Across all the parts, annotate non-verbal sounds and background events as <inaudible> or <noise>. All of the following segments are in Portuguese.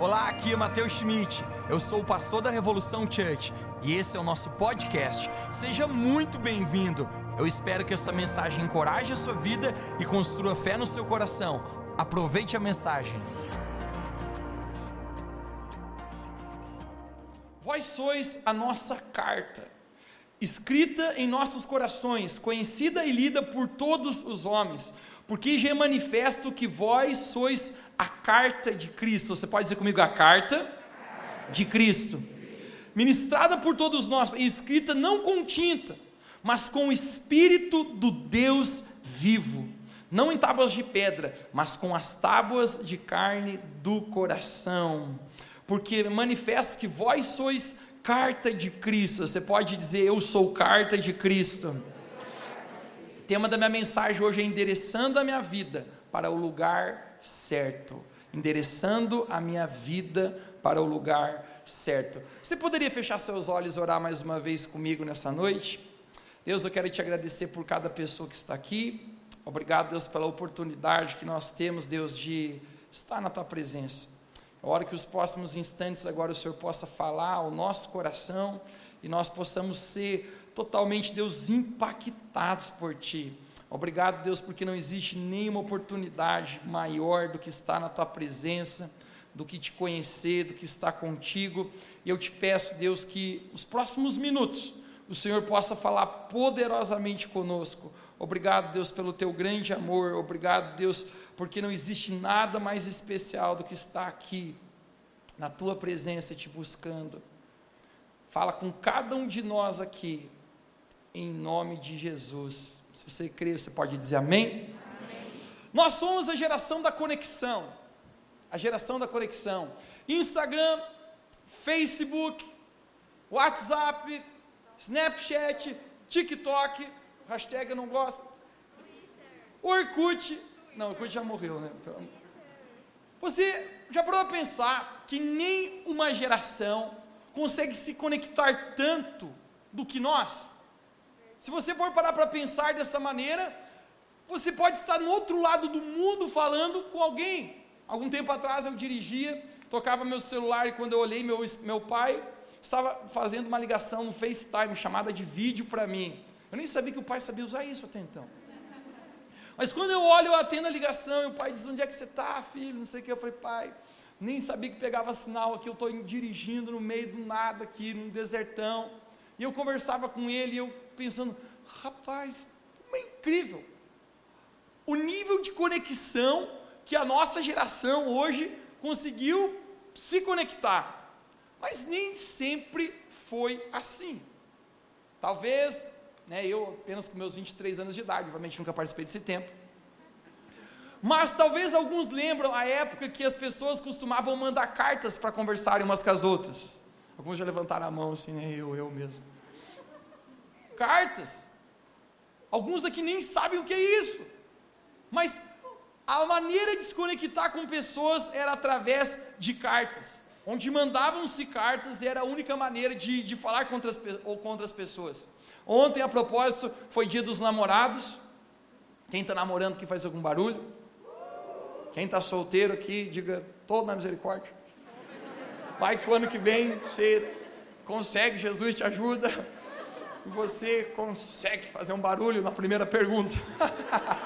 Olá, aqui é Matheus Schmidt. Eu sou o pastor da Revolução Church e esse é o nosso podcast. Seja muito bem-vindo. Eu espero que essa mensagem encoraje a sua vida e construa fé no seu coração. Aproveite a mensagem. Vós sois a nossa carta, escrita em nossos corações, conhecida e lida por todos os homens, porque já é manifesto que vós sois a carta de Cristo. Você pode dizer comigo a carta de Cristo, ministrada por todos nós, e escrita não com tinta, mas com o Espírito do Deus vivo, não em tábuas de pedra, mas com as tábuas de carne do coração. Porque manifesto que vós sois carta de Cristo. Você pode dizer, eu sou carta de Cristo. Tema da minha mensagem hoje é endereçando a minha vida para o lugar certo. Endereçando a minha vida para o lugar certo. Você poderia fechar seus olhos e orar mais uma vez comigo nessa noite? Deus, eu quero te agradecer por cada pessoa que está aqui. Obrigado, Deus, pela oportunidade que nós temos, Deus, de estar na tua presença. A hora que os próximos instantes agora o Senhor possa falar ao nosso coração e nós possamos ser totalmente, Deus, impactados por Ti. Obrigado, Deus, porque não existe nenhuma oportunidade maior do que estar na Tua presença, do que te conhecer, do que estar contigo. E eu te peço, Deus, que os próximos minutos o Senhor possa falar poderosamente conosco. Obrigado, Deus, pelo teu grande amor. Obrigado, Deus, porque não existe nada mais especial do que estar aqui, na tua presença, te buscando. Fala com cada um de nós aqui, em nome de Jesus. Se você crê, você pode dizer amém? amém. Nós somos a geração da conexão. A geração da conexão. Instagram, Facebook, WhatsApp, Snapchat, TikTok, hashtag eu não gosto. Orkut, não, Orkut já morreu, né? Você já parou a pensar que nem uma geração consegue se conectar tanto do que nós? Se você for parar para pensar dessa maneira, você pode estar no outro lado do mundo falando com alguém. Algum tempo atrás eu dirigia, tocava meu celular e quando eu olhei, meu, meu pai estava fazendo uma ligação no FaceTime, chamada de vídeo para mim. Eu nem sabia que o pai sabia usar isso até então. Mas quando eu olho, eu atendo a ligação e o pai diz: Onde é que você está, filho? Não sei o que. Eu falei: Pai, nem sabia que pegava sinal aqui. Eu estou dirigindo no meio do nada aqui, num desertão. E eu conversava com ele e eu pensando: Rapaz, como é incrível o nível de conexão que a nossa geração hoje conseguiu se conectar. Mas nem sempre foi assim. Talvez né, eu apenas com meus 23 anos de idade, obviamente nunca participei desse tempo. Mas talvez alguns lembram a época que as pessoas costumavam mandar cartas para conversarem umas com as outras. Alguns já levantaram a mão assim, né, eu, eu mesmo. Cartas. Alguns aqui nem sabem o que é isso. Mas a maneira de se conectar com pessoas era através de cartas. Onde mandavam-se cartas era a única maneira de, de falar com outras, ou com outras pessoas. Ontem, a propósito, foi dia dos namorados. Quem está namorando que faz algum barulho? Quem está solteiro aqui, diga todo na misericórdia. Vai que o ano que vem você consegue, Jesus te ajuda. Você consegue fazer um barulho na primeira pergunta.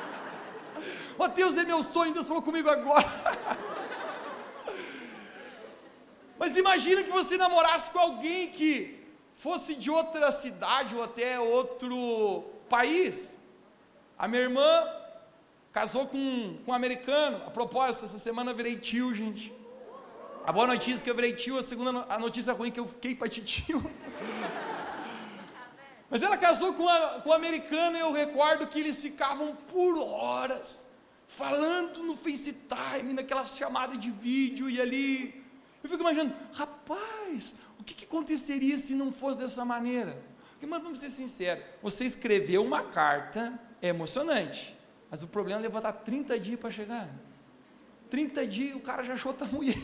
<laughs> Mateus é meu sonho, Deus falou comigo agora. <laughs> Mas imagina que você namorasse com alguém que fosse de outra cidade ou até outro país. A minha irmã casou com, com um americano. A propósito, essa semana eu virei tio, gente. A boa notícia é que eu virei tio, a segunda a notícia ruim é que eu fiquei para tio. <laughs> Mas ela casou com, a, com um americano e eu recordo que eles ficavam por horas falando no FaceTime, naquelas chamadas de vídeo e ali. Eu fico imaginando, rapaz, o que, que aconteceria se não fosse dessa maneira? Porque, mas vamos ser sinceros, você escreveu uma carta, é emocionante, mas o problema é levantar 30 dias para chegar. 30 dias o cara já achou outra mulher,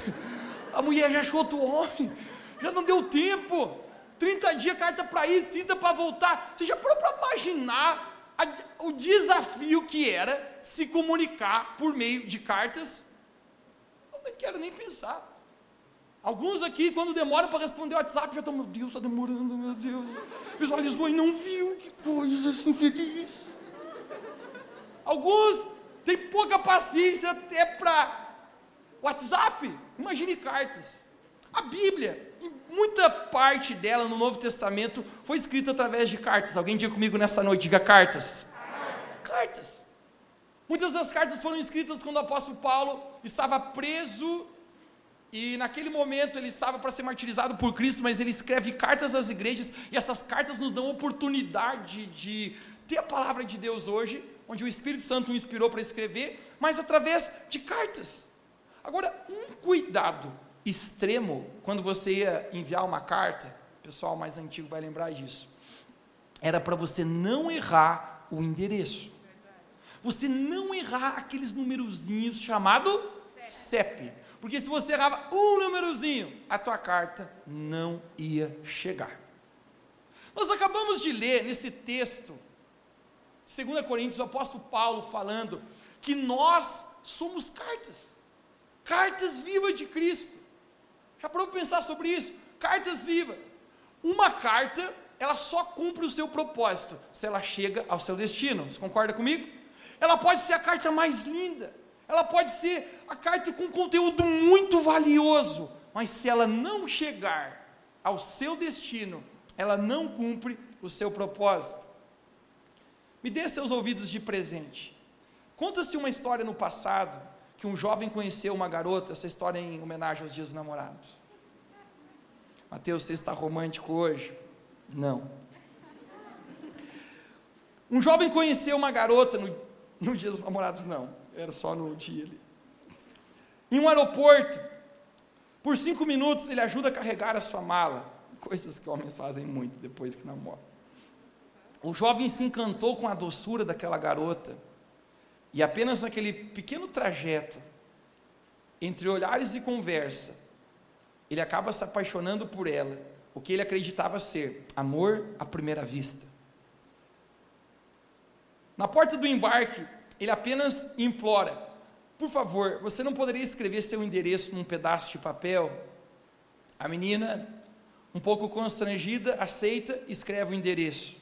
<laughs> a mulher já achou outro homem, já não deu tempo. 30 dias carta para ir, 30 para voltar. Você já parou para imaginar a, o desafio que era se comunicar por meio de cartas? Eu não quero nem pensar. Alguns aqui, quando demoram para responder o WhatsApp, já estão, meu Deus, está demorando, meu Deus. Visualizou e não viu, que coisa infeliz. Alguns têm pouca paciência até para WhatsApp. Imagine cartas. A Bíblia, muita parte dela no Novo Testamento, foi escrita através de cartas. Alguém diga comigo nessa noite, diga cartas. Cartas. Muitas das cartas foram escritas quando o apóstolo Paulo estava preso e naquele momento ele estava para ser martirizado por Cristo, mas ele escreve cartas às igrejas, e essas cartas nos dão oportunidade de ter a palavra de Deus hoje, onde o Espírito Santo o inspirou para escrever, mas através de cartas. Agora, um cuidado extremo quando você ia enviar uma carta, o pessoal mais antigo vai lembrar disso, era para você não errar o endereço. Você não errar aqueles numerozinhos chamado CEP. Porque se você errava um númerozinho, a tua carta não ia chegar. Nós acabamos de ler nesse texto, 2 Coríntios, o apóstolo Paulo falando que nós somos cartas, cartas vivas de Cristo. Já parou para pensar sobre isso? Cartas vivas. Uma carta, ela só cumpre o seu propósito se ela chega ao seu destino. Você concorda comigo? Ela pode ser a carta mais linda, ela pode ser a carta com conteúdo muito valioso, mas se ela não chegar ao seu destino, ela não cumpre o seu propósito. Me dê seus ouvidos de presente. Conta-se uma história no passado que um jovem conheceu uma garota, essa história é em homenagem aos dias dos namorados. Mateus, você está romântico hoje? Não. Um jovem conheceu uma garota no, no dia dos namorados, não era só no dia ali. Em um aeroporto, por cinco minutos ele ajuda a carregar a sua mala, coisas que homens fazem muito depois que namoram. O jovem se encantou com a doçura daquela garota, e apenas naquele pequeno trajeto, entre olhares e conversa, ele acaba se apaixonando por ela, o que ele acreditava ser amor à primeira vista. Na porta do embarque, ele apenas implora: por favor, você não poderia escrever seu endereço num pedaço de papel? A menina, um pouco constrangida, aceita e escreve o endereço.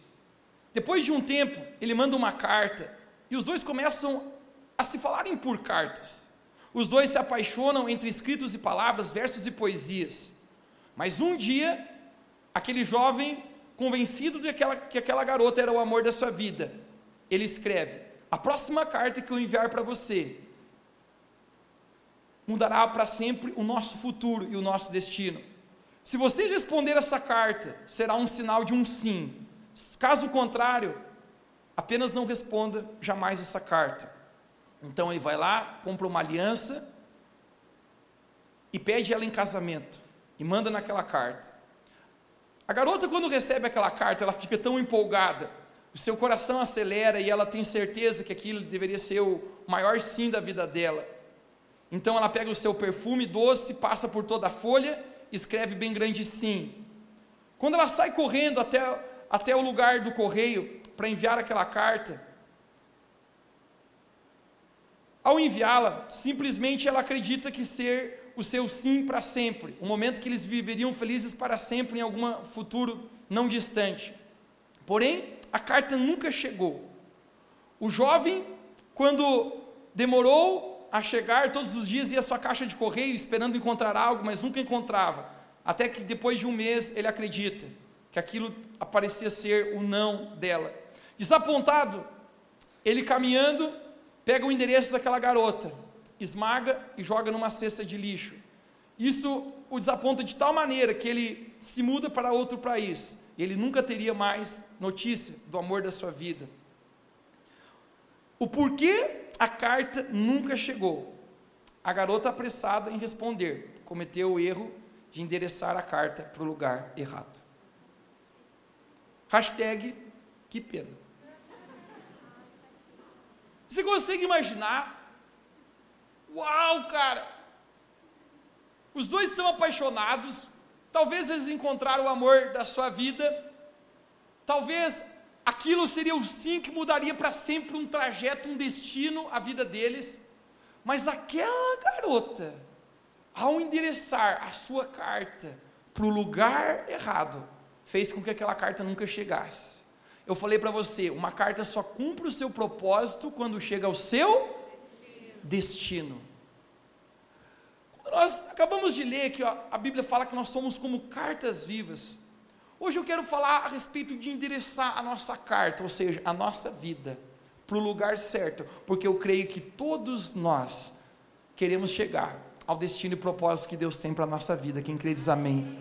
Depois de um tempo, ele manda uma carta e os dois começam a se falarem por cartas. Os dois se apaixonam entre escritos e palavras, versos e poesias. Mas um dia, aquele jovem, convencido de que aquela, que aquela garota era o amor da sua vida, ele escreve: a próxima carta que eu enviar para você mudará para sempre o nosso futuro e o nosso destino. Se você responder essa carta, será um sinal de um sim. Caso contrário, apenas não responda jamais essa carta. Então ele vai lá, compra uma aliança e pede ela em casamento e manda naquela carta. A garota, quando recebe aquela carta, ela fica tão empolgada o seu coração acelera e ela tem certeza que aquilo deveria ser o maior sim da vida dela. Então ela pega o seu perfume doce, passa por toda a folha, escreve bem grande sim. Quando ela sai correndo até, até o lugar do correio para enviar aquela carta, ao enviá-la, simplesmente ela acredita que ser o seu sim para sempre, o momento que eles viveriam felizes para sempre em algum futuro não distante. Porém, a carta nunca chegou. O jovem, quando demorou a chegar, todos os dias ia à sua caixa de correio esperando encontrar algo, mas nunca encontrava. Até que depois de um mês ele acredita que aquilo aparecia ser o não dela. Desapontado, ele caminhando, pega o endereço daquela garota, esmaga e joga numa cesta de lixo. Isso o desaponta de tal maneira que ele se muda para outro país ele nunca teria mais notícia do amor da sua vida. O porquê a carta nunca chegou? A garota apressada em responder cometeu o erro de endereçar a carta para o lugar errado. Hashtag que pena. Você consegue imaginar? Uau, cara! Os dois são apaixonados, Talvez eles encontraram o amor da sua vida. Talvez aquilo seria o sim que mudaria para sempre um trajeto, um destino, a vida deles. Mas aquela garota ao endereçar a sua carta para o lugar errado, fez com que aquela carta nunca chegasse. Eu falei para você, uma carta só cumpre o seu propósito quando chega ao seu destino. Quando nós acabamos de ler que a Bíblia fala que nós somos como cartas vivas. Hoje eu quero falar a respeito de endereçar a nossa carta, ou seja, a nossa vida, para o lugar certo, porque eu creio que todos nós queremos chegar ao destino e propósito que Deus tem para a nossa vida. Quem crê diz amém.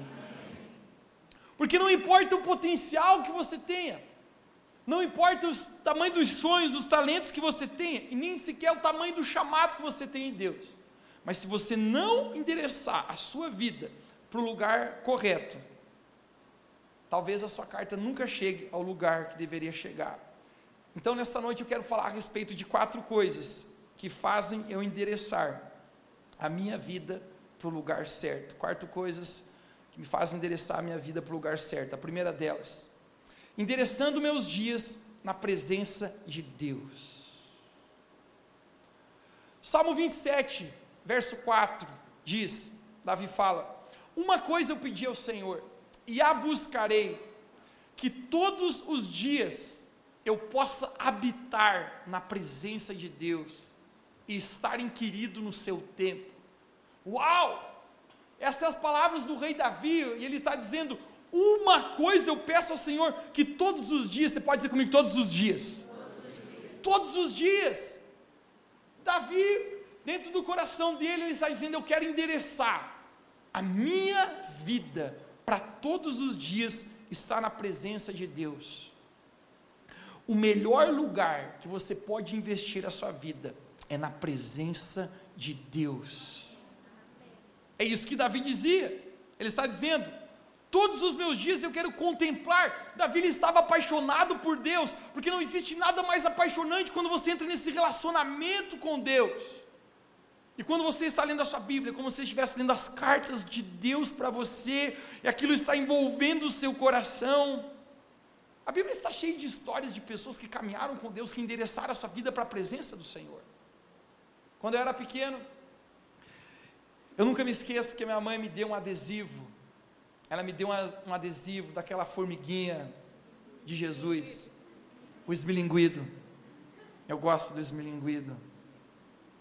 Porque não importa o potencial que você tenha, não importa o tamanho dos sonhos, dos talentos que você tenha, e nem sequer o tamanho do chamado que você tem em Deus. Mas se você não endereçar a sua vida para o lugar correto, talvez a sua carta nunca chegue ao lugar que deveria chegar. Então, nessa noite, eu quero falar a respeito de quatro coisas que fazem eu endereçar a minha vida para o lugar certo. Quarto, coisas que me fazem endereçar a minha vida para o lugar certo. A primeira delas, endereçando meus dias na presença de Deus. Salmo 27, verso 4, diz: Davi fala: Uma coisa eu pedi ao Senhor, e a buscarei, que todos os dias eu possa habitar na presença de Deus e estar inquirido no seu tempo. Uau! Essas são as palavras do rei Davi, e ele está dizendo: Uma coisa eu peço ao Senhor, que todos os dias, você pode dizer comigo, todos os dias. Todos os dias. Davi, dentro do coração dele, ele está dizendo: Eu quero endereçar a minha vida para todos os dias estar na presença de Deus. O melhor lugar que você pode investir a sua vida é na presença de Deus. É isso que Davi dizia. Ele está dizendo: Todos os meus dias eu quero contemplar. Davi estava apaixonado por Deus, porque não existe nada mais apaixonante quando você entra nesse relacionamento com Deus. E quando você está lendo a sua Bíblia, como se estivesse lendo as cartas de Deus para você, e aquilo está envolvendo o seu coração. A Bíblia está cheia de histórias de pessoas que caminharam com Deus, que endereçaram a sua vida para a presença do Senhor. Quando eu era pequeno, eu nunca me esqueço que minha mãe me deu um adesivo. Ela me deu um adesivo daquela formiguinha de Jesus, o esmilinguido. Eu gosto do esmilinguido.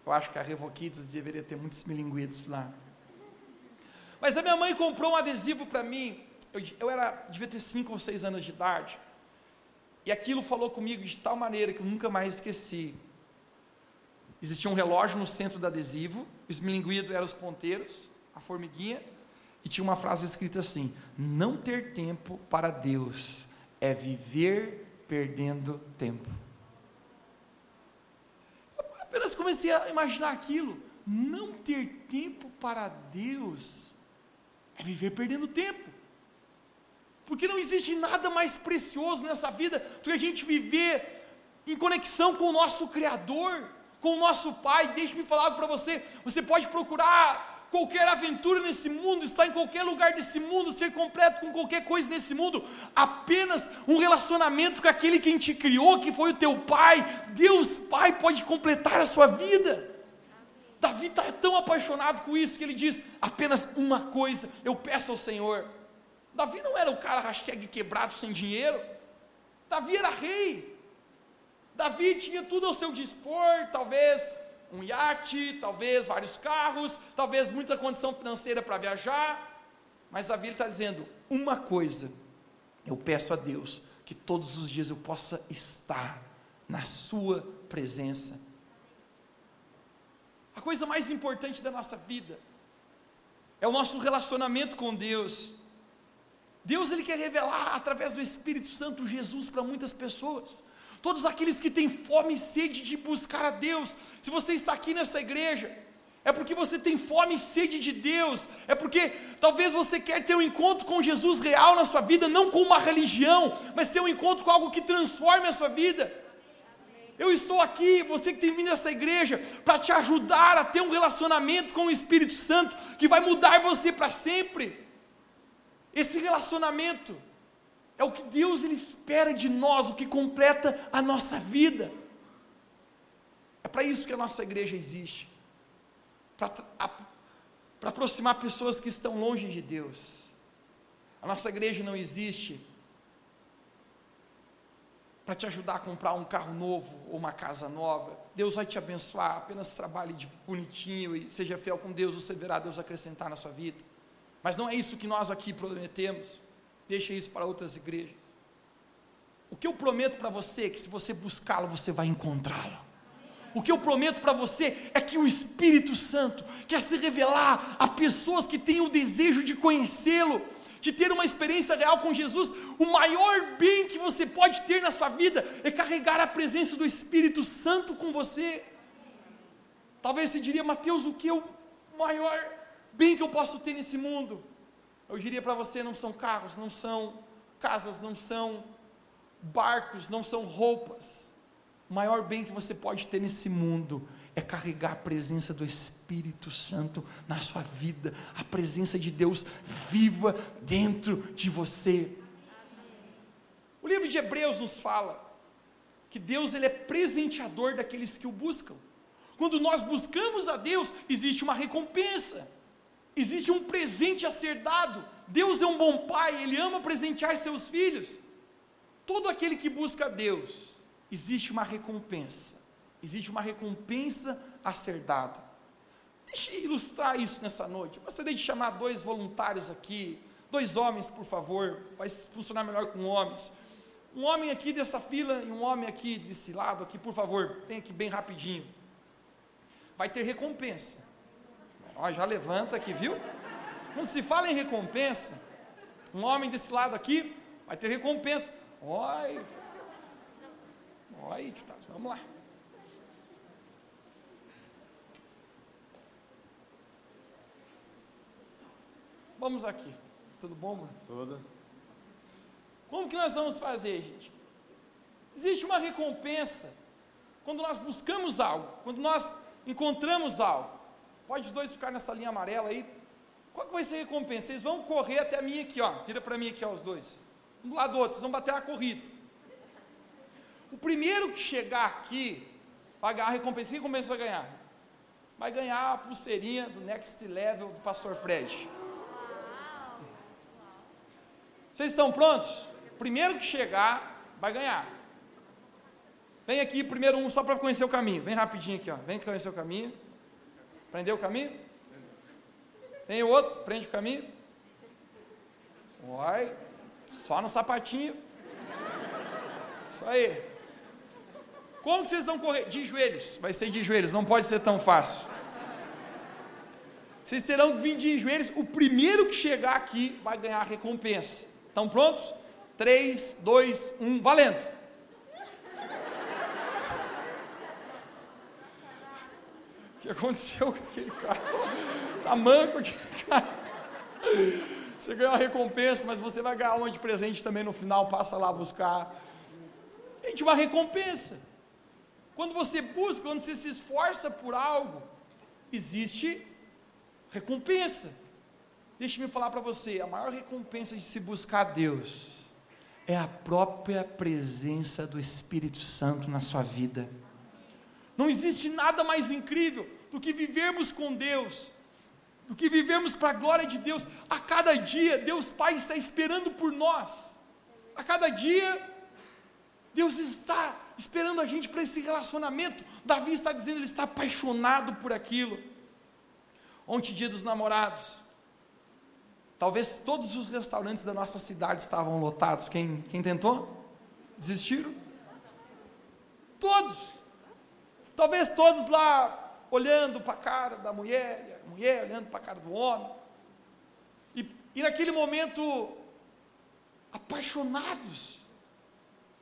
Eu acho que a Revoquides deveria ter muitos esmilinguidos lá. Mas a minha mãe comprou um adesivo para mim. Eu, eu, era, devia ter 5 ou 6 anos de idade. E aquilo falou comigo de tal maneira que eu nunca mais esqueci. Existia um relógio no centro do adesivo, o esmilinguido eram os ponteiros, a formiguinha, e tinha uma frase escrita assim: Não ter tempo para Deus é viver perdendo tempo. Eu apenas comecei a imaginar aquilo. Não ter tempo para Deus é viver perdendo tempo. Porque não existe nada mais precioso nessa vida do que a gente viver em conexão com o nosso Criador com o nosso Pai. Deixe-me falar para você: você pode procurar qualquer aventura nesse mundo, estar em qualquer lugar desse mundo, ser completo com qualquer coisa nesse mundo, apenas um relacionamento com aquele quem te criou, que foi o teu Pai, Deus Pai, pode completar a sua vida. Davi está tão apaixonado com isso que ele diz: apenas uma coisa eu peço ao Senhor. Davi não era o cara hashtag quebrado sem dinheiro, Davi era rei, Davi tinha tudo ao seu dispor, talvez um iate, talvez vários carros, talvez muita condição financeira para viajar, mas Davi está dizendo: uma coisa, eu peço a Deus que todos os dias eu possa estar na Sua presença. A coisa mais importante da nossa vida é o nosso relacionamento com Deus. Deus ele quer revelar através do Espírito Santo Jesus para muitas pessoas todos aqueles que têm fome e sede de buscar a Deus. Se você está aqui nessa igreja, é porque você tem fome e sede de Deus, é porque talvez você quer ter um encontro com Jesus real na sua vida, não com uma religião, mas ter um encontro com algo que transforme a sua vida. Eu estou aqui, você que tem vindo a essa igreja, para te ajudar a ter um relacionamento com o Espírito Santo que vai mudar você para sempre. Esse relacionamento é o que Deus ele espera de nós, o que completa a nossa vida. É para isso que a nossa igreja existe. Para aproximar pessoas que estão longe de Deus. A nossa igreja não existe para te ajudar a comprar um carro novo ou uma casa nova. Deus vai te abençoar, apenas trabalhe de bonitinho e seja fiel com Deus, você verá Deus acrescentar na sua vida. Mas não é isso que nós aqui prometemos. Deixa isso para outras igrejas. O que eu prometo para você é que se você buscá-lo, você vai encontrá-lo. O que eu prometo para você é que o Espírito Santo quer se revelar a pessoas que têm o desejo de conhecê-lo de ter uma experiência real com Jesus, o maior bem que você pode ter na sua vida é carregar a presença do Espírito Santo com você. Talvez você diria, Mateus, o que é o maior bem que eu posso ter nesse mundo? Eu diria para você: não são carros, não são casas, não são barcos, não são roupas. O maior bem que você pode ter nesse mundo é carregar a presença do Espírito Santo na sua vida, a presença de Deus viva dentro de você. O livro de Hebreus nos fala que Deus ele é presenteador daqueles que o buscam. Quando nós buscamos a Deus, existe uma recompensa, existe um presente a ser dado. Deus é um bom pai, ele ama presentear seus filhos. Todo aquele que busca Deus, existe uma recompensa existe uma recompensa a ser dada. Deixe eu ilustrar isso nessa noite. Eu gostaria de chamar dois voluntários aqui, dois homens, por favor, vai funcionar melhor com homens. Um homem aqui dessa fila e um homem aqui desse lado aqui, por favor, vem aqui bem rapidinho. Vai ter recompensa. Ó, já levanta aqui, viu? Quando se fala em recompensa, um homem desse lado aqui vai ter recompensa. Oi. Oi, vamos lá. Vamos aqui. Tudo bom, mano? Tudo. Como que nós vamos fazer, gente? Existe uma recompensa quando nós buscamos algo, quando nós encontramos algo. Pode os dois ficar nessa linha amarela aí. Qual que vai ser a recompensa? Vocês vão correr até minha aqui, ó. Tira para mim aqui, ó, os dois. Um do lado do outro, vocês vão bater a corrida. O primeiro que chegar aqui, ganhar a recompensa. Que recompensa vai ganhar? Vai ganhar a pulseirinha do Next Level do Pastor Fred. Vocês estão prontos? Primeiro que chegar, vai ganhar. Vem aqui, primeiro um, só para conhecer o caminho. Vem rapidinho aqui, ó. Vem conhecer o caminho. Prendeu o caminho? Tem outro, prende o caminho. Vai, só no sapatinho. Isso aí. Como que vocês vão correr? De joelhos. Vai ser de joelhos, não pode ser tão fácil. Vocês terão que vir de joelhos. O primeiro que chegar aqui vai ganhar a recompensa. Estão prontos? 3, 2, 1, valendo! Que aconteceu com aquele cara? Tá manco aquele cara. Você ganhou a recompensa, mas você vai ganhar uma de presente também no final, passa lá buscar. Gente, uma recompensa. Quando você busca, quando você se esforça por algo, existe recompensa. Deixe-me falar para você: a maior recompensa de se buscar Deus é a própria presença do Espírito Santo na sua vida. Não existe nada mais incrível do que vivermos com Deus, do que vivermos para a glória de Deus. A cada dia, Deus Pai está esperando por nós. A cada dia, Deus está esperando a gente para esse relacionamento. Davi está dizendo, ele está apaixonado por aquilo. Ontem, dia dos namorados, Talvez todos os restaurantes da nossa cidade estavam lotados. Quem, quem tentou? Desistiram? Todos. Talvez todos lá olhando para a cara da mulher, a mulher olhando para a cara do homem. E, e naquele momento, apaixonados.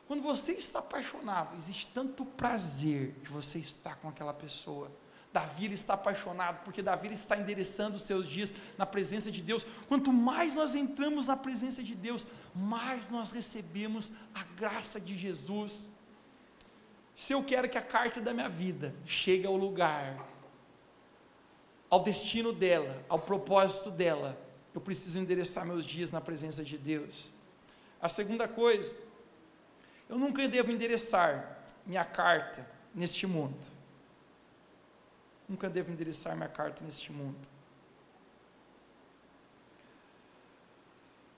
Quando você está apaixonado, existe tanto prazer de você estar com aquela pessoa Davi está apaixonado, porque Davi está endereçando os seus dias na presença de Deus. Quanto mais nós entramos na presença de Deus, mais nós recebemos a graça de Jesus se eu quero que a carta da minha vida chegue ao lugar, ao destino dela, ao propósito dela, eu preciso endereçar meus dias na presença de Deus. A segunda coisa, eu nunca devo endereçar minha carta neste mundo. Nunca devo endereçar minha carta neste mundo.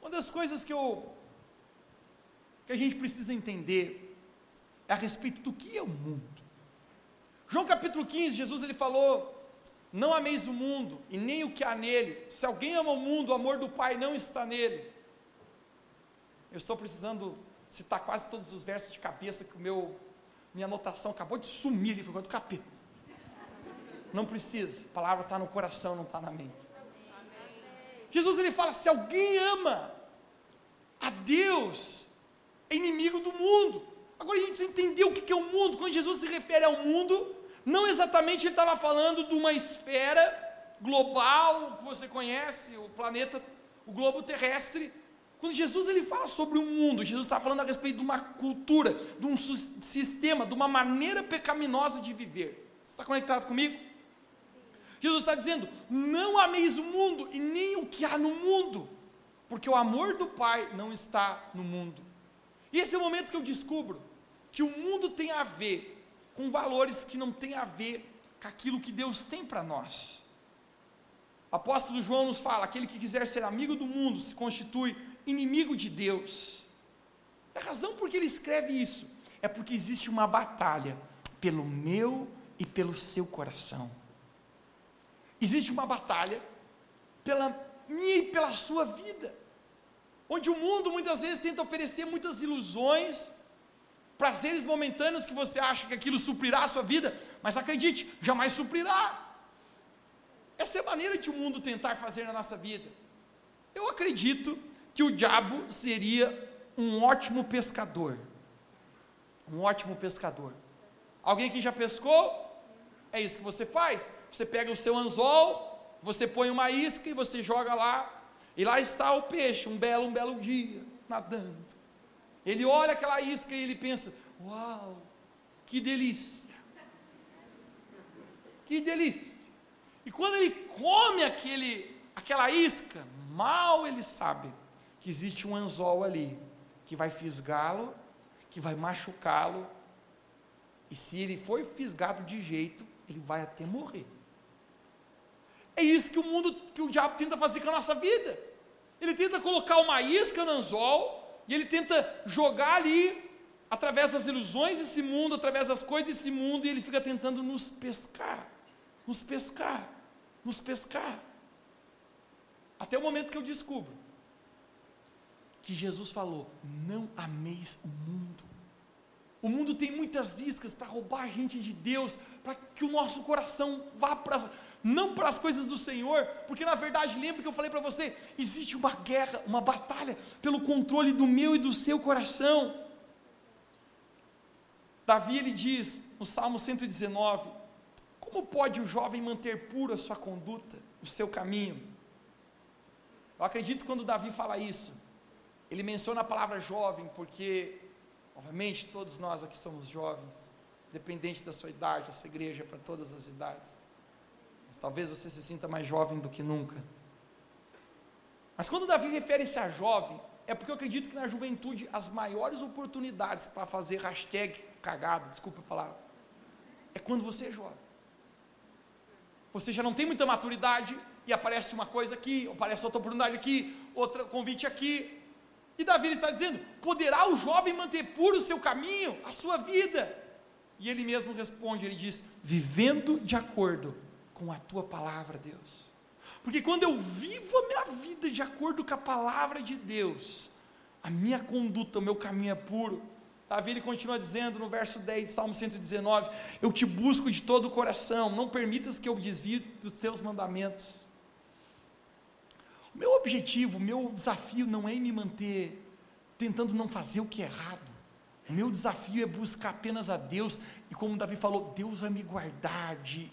Uma das coisas que eu que a gente precisa entender é a respeito do que é o mundo. João capítulo 15, Jesus ele falou: Não ameis o mundo e nem o que há nele. Se alguém ama o mundo, o amor do Pai não está nele. Eu estou precisando citar quase todos os versos de cabeça que o meu minha anotação acabou de sumir ali, do capeta. Não precisa, a palavra está no coração, não está na mente. Jesus ele fala: se alguém ama a Deus, é inimigo do mundo. Agora a gente precisa entender o que é o mundo. Quando Jesus se refere ao mundo, não exatamente ele estava falando de uma esfera global que você conhece, o planeta, o globo terrestre. Quando Jesus ele fala sobre o mundo, Jesus está falando a respeito de uma cultura, de um sistema, de uma maneira pecaminosa de viver. Você está conectado comigo? Jesus está dizendo: não ameis o mundo e nem o que há no mundo, porque o amor do Pai não está no mundo. E esse é o momento que eu descubro que o mundo tem a ver com valores que não tem a ver com aquilo que Deus tem para nós. O apóstolo João nos fala: aquele que quiser ser amigo do mundo se constitui inimigo de Deus. A razão por que ele escreve isso é porque existe uma batalha pelo meu e pelo seu coração. Existe uma batalha pela minha e pela sua vida, onde o mundo muitas vezes tenta oferecer muitas ilusões, prazeres momentâneos que você acha que aquilo suprirá a sua vida, mas acredite, jamais suprirá. Essa é a maneira de o mundo tentar fazer na nossa vida. Eu acredito que o diabo seria um ótimo pescador. Um ótimo pescador. Alguém que já pescou? É isso que você faz. Você pega o seu anzol, você põe uma isca e você joga lá, e lá está o peixe, um belo, um belo dia, nadando. Ele olha aquela isca e ele pensa: Uau, que delícia! Que delícia! E quando ele come aquele, aquela isca, mal ele sabe que existe um anzol ali que vai fisgá-lo, que vai machucá-lo, e se ele for fisgado de jeito, ele vai até morrer. É isso que o mundo, que o diabo tenta fazer com a nossa vida. Ele tenta colocar uma isca no anzol, e ele tenta jogar ali, através das ilusões desse mundo, através das coisas desse mundo, e ele fica tentando nos pescar, nos pescar, nos pescar. Até o momento que eu descubro que Jesus falou: não ameis o mundo. O mundo tem muitas iscas para roubar a gente de Deus, para que o nosso coração vá para não para as coisas do Senhor, porque na verdade, lembra que eu falei para você, existe uma guerra, uma batalha pelo controle do meu e do seu coração. Davi ele diz no Salmo 119: Como pode o jovem manter pura a sua conduta, o seu caminho? Eu acredito quando Davi fala isso, ele menciona a palavra jovem, porque, obviamente, todos nós aqui somos jovens, dependente da sua idade, essa igreja é para todas as idades. Talvez você se sinta mais jovem do que nunca. Mas quando Davi refere-se a jovem, é porque eu acredito que na juventude as maiores oportunidades para fazer hashtag cagado, desculpa a palavra, é quando você é jovem. Você já não tem muita maturidade e aparece uma coisa aqui, aparece outra oportunidade aqui, outro convite aqui. E Davi está dizendo: poderá o jovem manter puro o seu caminho, a sua vida? E ele mesmo responde: ele diz, vivendo de acordo com a tua palavra, Deus. Porque quando eu vivo a minha vida de acordo com a palavra de Deus, a minha conduta, o meu caminho é puro. Davi ele continua dizendo no verso 10, Salmo 119: Eu te busco de todo o coração, não permitas que eu desvie dos teus mandamentos. O meu objetivo, o meu desafio não é me manter tentando não fazer o que é errado. O meu desafio é buscar apenas a Deus, e como Davi falou, Deus vai me guardar de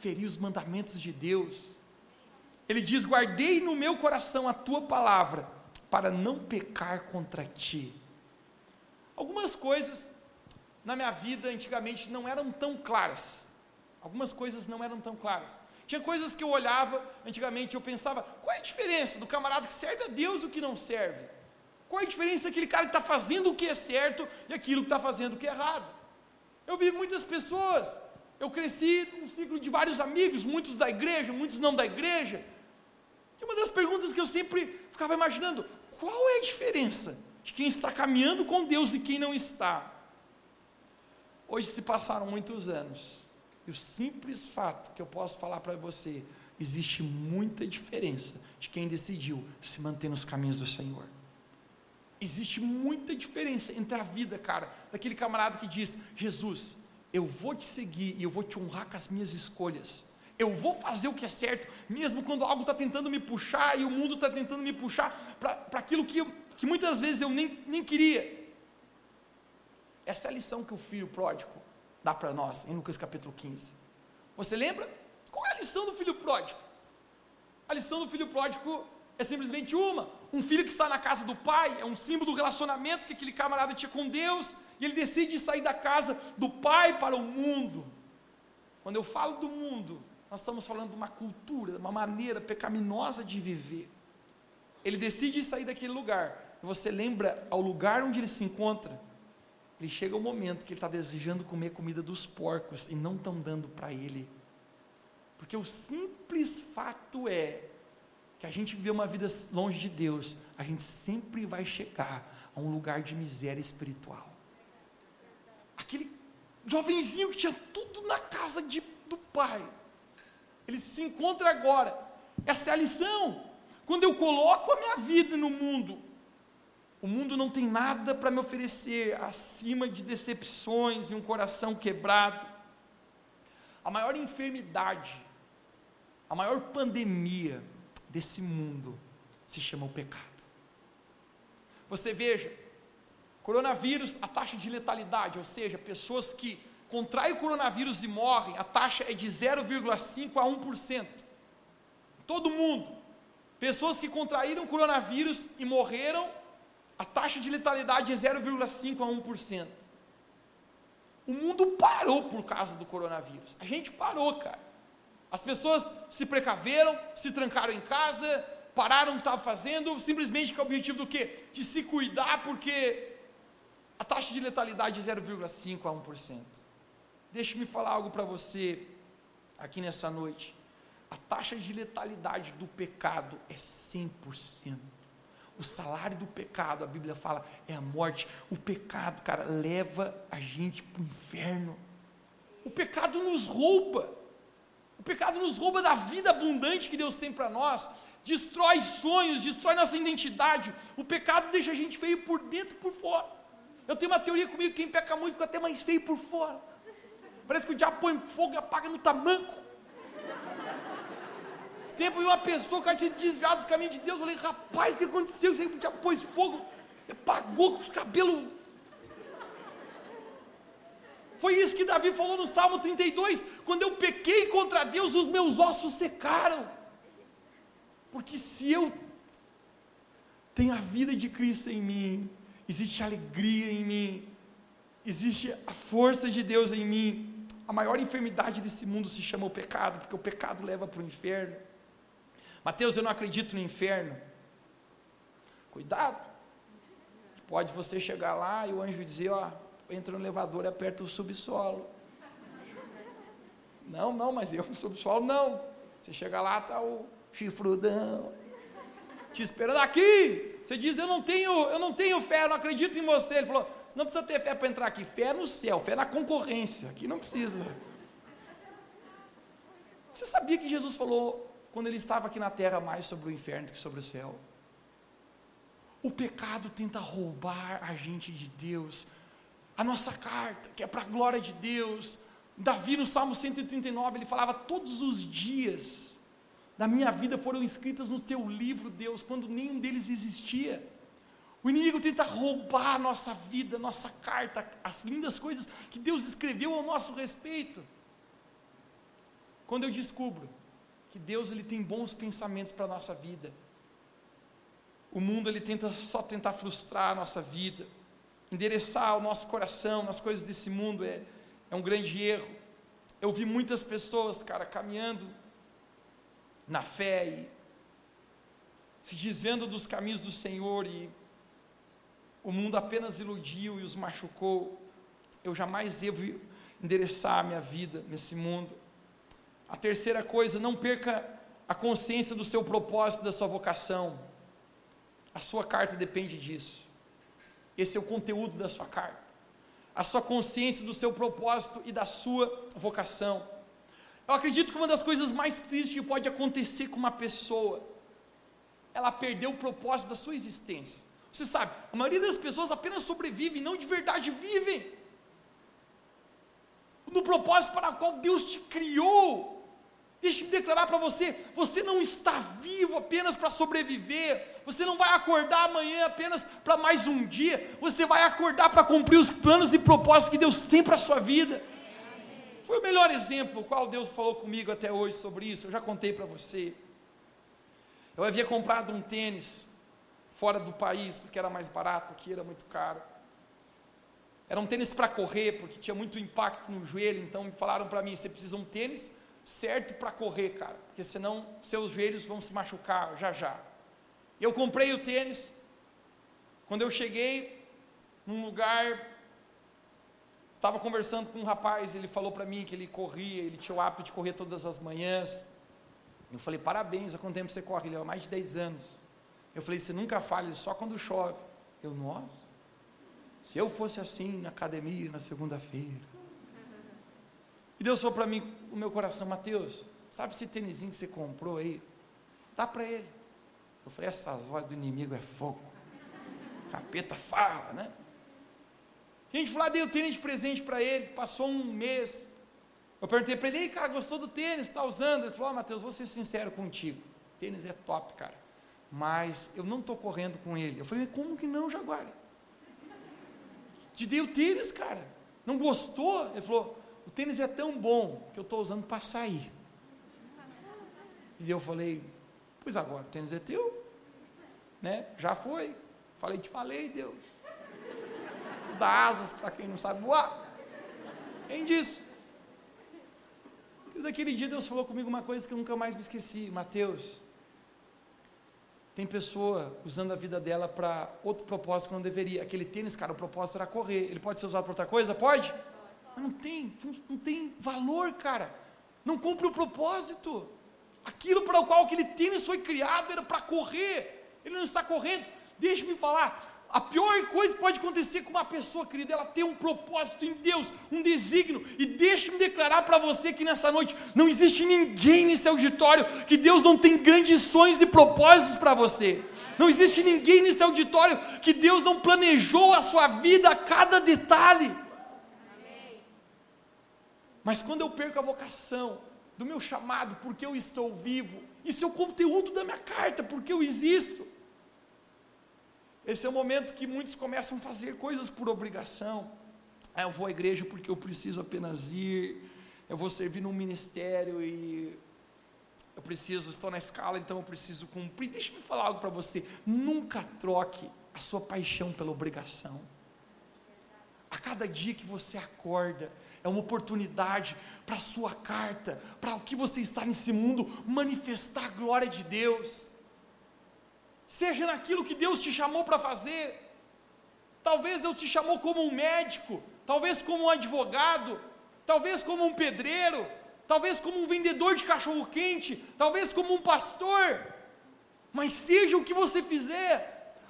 ferir os mandamentos de Deus. Ele diz: Guardei no meu coração a tua palavra, para não pecar contra ti. Algumas coisas na minha vida antigamente não eram tão claras. Algumas coisas não eram tão claras. Tinha coisas que eu olhava antigamente, eu pensava: qual é a diferença do camarada que serve a Deus e o que não serve? Qual é a diferença daquele cara que está fazendo o que é certo e aquilo que está fazendo o que é errado? Eu vi muitas pessoas eu cresci num ciclo de vários amigos, muitos da igreja, muitos não da igreja. E uma das perguntas que eu sempre ficava imaginando qual é a diferença de quem está caminhando com Deus e quem não está. Hoje se passaram muitos anos, e o simples fato que eu posso falar para você, existe muita diferença de quem decidiu se manter nos caminhos do Senhor. Existe muita diferença entre a vida, cara, daquele camarada que diz: Jesus, eu vou te seguir e eu vou te honrar com as minhas escolhas. Eu vou fazer o que é certo, mesmo quando algo está tentando me puxar e o mundo está tentando me puxar para aquilo que, que muitas vezes eu nem, nem queria. Essa é a lição que o filho pródigo dá para nós em Lucas capítulo 15. Você lembra? Qual é a lição do filho pródigo? A lição do filho pródigo é simplesmente uma: um filho que está na casa do pai, é um símbolo do relacionamento que aquele camarada tinha com Deus, e ele decide sair da casa do pai para o mundo. Quando eu falo do mundo, nós estamos falando de uma cultura, de uma maneira pecaminosa de viver. Ele decide sair daquele lugar, você lembra ao lugar onde ele se encontra, ele chega o um momento que ele está desejando comer comida dos porcos e não estão dando para ele. Porque o simples fato é que a gente viver uma vida longe de Deus, a gente sempre vai chegar a um lugar de miséria espiritual. Aquele jovenzinho que tinha tudo na casa de, do pai, ele se encontra agora. Essa é a lição. Quando eu coloco a minha vida no mundo, o mundo não tem nada para me oferecer acima de decepções e um coração quebrado. A maior enfermidade, a maior pandemia desse mundo se chama o pecado. Você veja, coronavírus, a taxa de letalidade, ou seja, pessoas que contraem o coronavírus e morrem, a taxa é de 0,5 a 1%. Todo mundo. Pessoas que contraíram coronavírus e morreram, a taxa de letalidade é 0,5 a 1%. O mundo parou por causa do coronavírus. A gente parou, cara. As pessoas se precaveram, se trancaram em casa, pararam o que estavam fazendo, simplesmente com o objetivo do quê? De se cuidar, porque a taxa de letalidade é 0,5 a 1%. Deixe-me falar algo para você aqui nessa noite. A taxa de letalidade do pecado é 100%. O salário do pecado, a Bíblia fala, é a morte. O pecado, cara, leva a gente para o inferno. O pecado nos rouba. O pecado nos rouba da vida abundante que Deus tem para nós. Destrói sonhos, destrói nossa identidade. O pecado deixa a gente feio por dentro e por fora. Eu tenho uma teoria comigo: quem peca muito fica até mais feio por fora. Parece que o diabo põe fogo e apaga no tamanco. Esse tempo eu vi uma pessoa que tinha desviado dos caminhos de Deus. Eu falei, rapaz, o que aconteceu? Você já pôs fogo, apagou com os cabelos. Foi isso que Davi falou no Salmo 32. Quando eu pequei contra Deus, os meus ossos secaram. Porque se eu tenho a vida de Cristo em mim, existe alegria em mim, existe a força de Deus em mim. A maior enfermidade desse mundo se chama o pecado, porque o pecado leva para o inferno. Mateus, eu não acredito no inferno. Cuidado. Pode você chegar lá e o anjo dizer, ó, entra no elevador e aperta o subsolo. Não, não, mas eu no subsolo não. Você chega lá, tá o chifrudão te esperando aqui. Você diz, eu não tenho, eu não tenho fé, eu não acredito em você. Ele falou, você não precisa ter fé para entrar aqui. Fé no céu, fé na concorrência. Aqui não precisa. Você sabia que Jesus falou quando ele estava aqui na terra mais sobre o inferno do que sobre o céu. O pecado tenta roubar a gente de Deus, a nossa carta, que é para a glória de Deus. Davi, no Salmo 139, ele falava: Todos os dias da minha vida foram escritas no teu livro, Deus, quando nenhum deles existia. O inimigo tenta roubar a nossa vida, nossa carta, as lindas coisas que Deus escreveu ao nosso respeito. Quando eu descubro que Deus ele tem bons pensamentos para a nossa vida. O mundo ele tenta só tentar frustrar a nossa vida, endereçar o nosso coração nas coisas desse mundo é, é um grande erro. Eu vi muitas pessoas, cara, caminhando na fé e se desvendo dos caminhos do Senhor e o mundo apenas iludiu e os machucou. Eu jamais devo endereçar a minha vida nesse mundo. A terceira coisa, não perca a consciência do seu propósito, da sua vocação. A sua carta depende disso. Esse é o conteúdo da sua carta. A sua consciência do seu propósito e da sua vocação. Eu acredito que uma das coisas mais tristes que pode acontecer com uma pessoa, ela perdeu o propósito da sua existência. Você sabe, a maioria das pessoas apenas sobrevive, não de verdade vivem. No propósito para o qual Deus te criou. Deixe-me declarar para você: você não está vivo apenas para sobreviver, você não vai acordar amanhã apenas para mais um dia, você vai acordar para cumprir os planos e propósitos que Deus tem para a sua vida. Foi o melhor exemplo, qual Deus falou comigo até hoje sobre isso, eu já contei para você. Eu havia comprado um tênis fora do país, porque era mais barato, aqui era muito caro. Era um tênis para correr, porque tinha muito impacto no joelho, então me falaram para mim, você precisa um tênis certo para correr, cara, porque senão seus joelhos vão se machucar já já. Eu comprei o tênis. Quando eu cheguei num lugar estava conversando com um rapaz, ele falou para mim que ele corria, ele tinha o hábito de correr todas as manhãs. Eu falei, parabéns, há quanto tempo você corre? Ele, há mais de 10 anos. Eu falei, você nunca falha, só quando chove. Eu, nossa, se eu fosse assim na academia na segunda-feira. E Deus falou para mim, o meu coração, Mateus, sabe esse tênisinho que você comprou aí? Dá para ele. Eu falei, essas vozes do inimigo é fogo. Capeta fala, né? A gente falou, ah, dei o tênis de presente para ele, passou um mês. Eu perguntei para ele, Ei, cara, gostou do tênis? Está usando? Ele falou, ah, Matheus, vou ser sincero contigo. Tênis é top, cara. Mas eu não estou correndo com ele. Eu falei, como que não, Jaguar? Te dei o tênis, cara. Não gostou? Ele falou, o tênis é tão bom que eu estou usando para sair. E eu falei, pois agora, o tênis é teu. Né? Já foi. Falei, te falei, Deus dá asas para quem não sabe voar. Quem disse? E daquele dia Deus falou comigo uma coisa que eu nunca mais me esqueci. Mateus, tem pessoa usando a vida dela para outro propósito que não deveria. Aquele tênis, cara, o propósito era correr. Ele pode ser usado para outra coisa? Pode? Mas não tem, não tem valor, cara. Não cumpre o propósito. Aquilo para o qual aquele tênis foi criado era para correr. Ele não está correndo. Deixe-me falar, a pior coisa que pode acontecer com uma pessoa, querida, ela tem um propósito em Deus, um desígnio. E deixe-me declarar para você que nessa noite não existe ninguém nesse auditório que Deus não tem grandes sonhos e propósitos para você. Não existe ninguém nesse auditório que Deus não planejou a sua vida a cada detalhe. Mas quando eu perco a vocação do meu chamado, porque eu estou vivo, isso é o conteúdo da minha carta, porque eu existo. Esse é o momento que muitos começam a fazer coisas por obrigação. Ah, eu vou à igreja porque eu preciso apenas ir, eu vou servir num ministério e eu preciso, estou na escala, então eu preciso cumprir. Deixa eu falar algo para você: nunca troque a sua paixão pela obrigação. A cada dia que você acorda, é uma oportunidade para a sua carta, para o que você está nesse mundo, manifestar a glória de Deus seja naquilo que Deus te chamou para fazer. Talvez Deus te chamou como um médico, talvez como um advogado, talvez como um pedreiro, talvez como um vendedor de cachorro quente, talvez como um pastor. Mas seja o que você fizer,